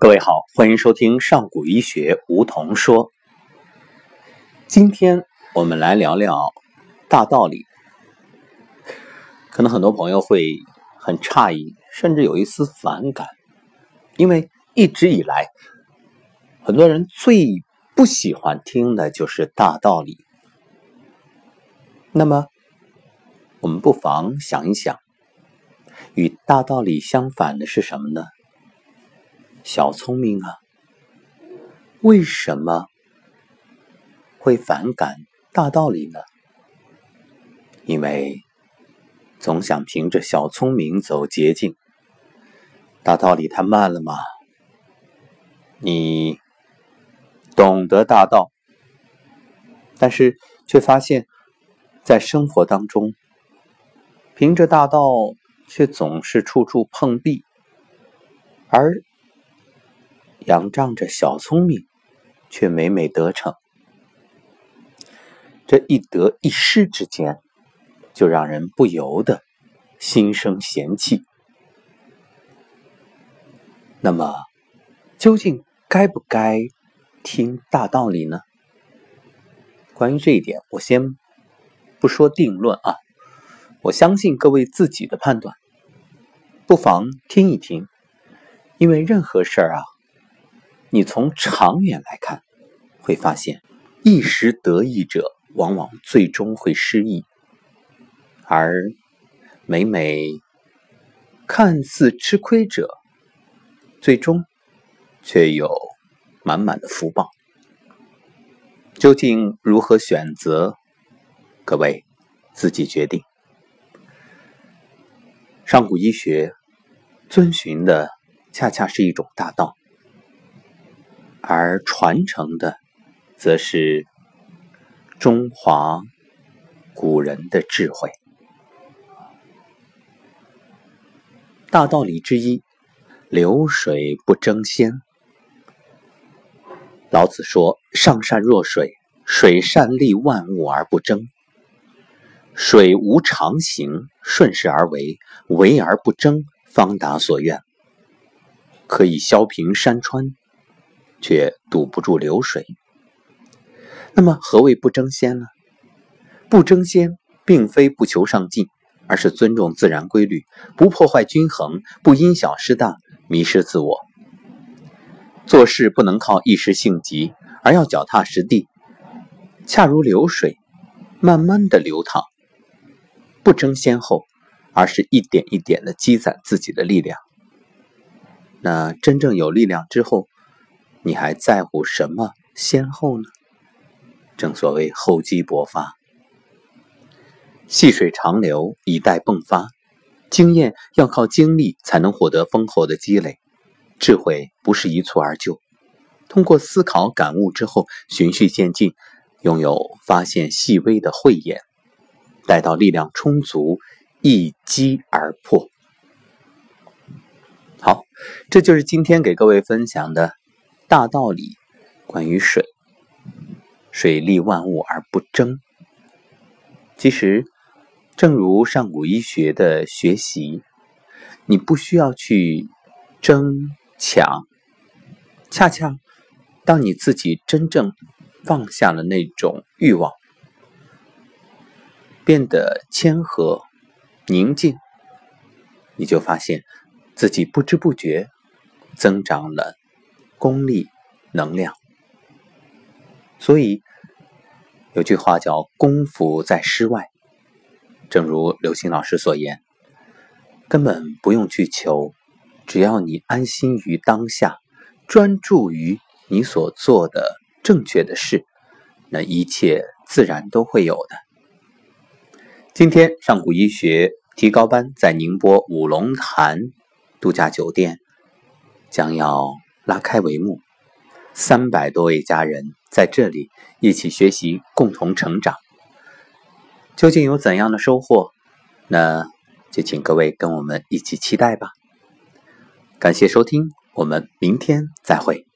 各位好，欢迎收听上古医学梧桐说。今天我们来聊聊大道理。可能很多朋友会很诧异，甚至有一丝反感，因为一直以来，很多人最不喜欢听的就是大道理。那么，我们不妨想一想，与大道理相反的是什么呢？小聪明啊，为什么会反感大道理呢？因为总想凭着小聪明走捷径，大道理太慢了嘛。你懂得大道，但是却发现，在生活当中，凭着大道却总是处处碰壁，而。仰仗着小聪明，却每每得逞，这一得一失之间，就让人不由得心生嫌弃。那么，究竟该不该听大道理呢？关于这一点，我先不说定论啊，我相信各位自己的判断，不妨听一听，因为任何事儿啊。你从长远来看，会发现一时得意者往往最终会失意，而每每看似吃亏者，最终却有满满的福报。究竟如何选择？各位自己决定。上古医学遵循的恰恰是一种大道。而传承的，则是中华古人的智慧。大道理之一，流水不争先。老子说：“上善若水，水善利万物而不争。水无常形，顺势而为，为而不争，方达所愿。可以削平山川。”却堵不住流水。那么，何谓不争先呢？不争先，并非不求上进，而是尊重自然规律，不破坏均衡，不因小失大，迷失自我。做事不能靠一时性急，而要脚踏实地，恰如流水，慢慢的流淌。不争先后，而是一点一点的积攒自己的力量。那真正有力量之后，你还在乎什么先后呢？正所谓厚积薄发，细水长流，以待迸发。经验要靠经历才能获得丰厚的积累，智慧不是一蹴而就。通过思考感悟之后，循序渐进，拥有发现细微的慧眼，待到力量充足，一击而破。好，这就是今天给各位分享的。大道理，关于水，水利万物而不争。其实，正如上古医学的学习，你不需要去争抢，恰恰当你自己真正放下了那种欲望，变得谦和、宁静，你就发现自己不知不觉增长了。功力、能量，所以有句话叫“功夫在诗外”。正如刘星老师所言，根本不用去求，只要你安心于当下，专注于你所做的正确的事，那一切自然都会有的。今天上古医学提高班在宁波五龙潭度假酒店将要。拉开帷幕，三百多位家人在这里一起学习，共同成长。究竟有怎样的收获？那就请各位跟我们一起期待吧。感谢收听，我们明天再会。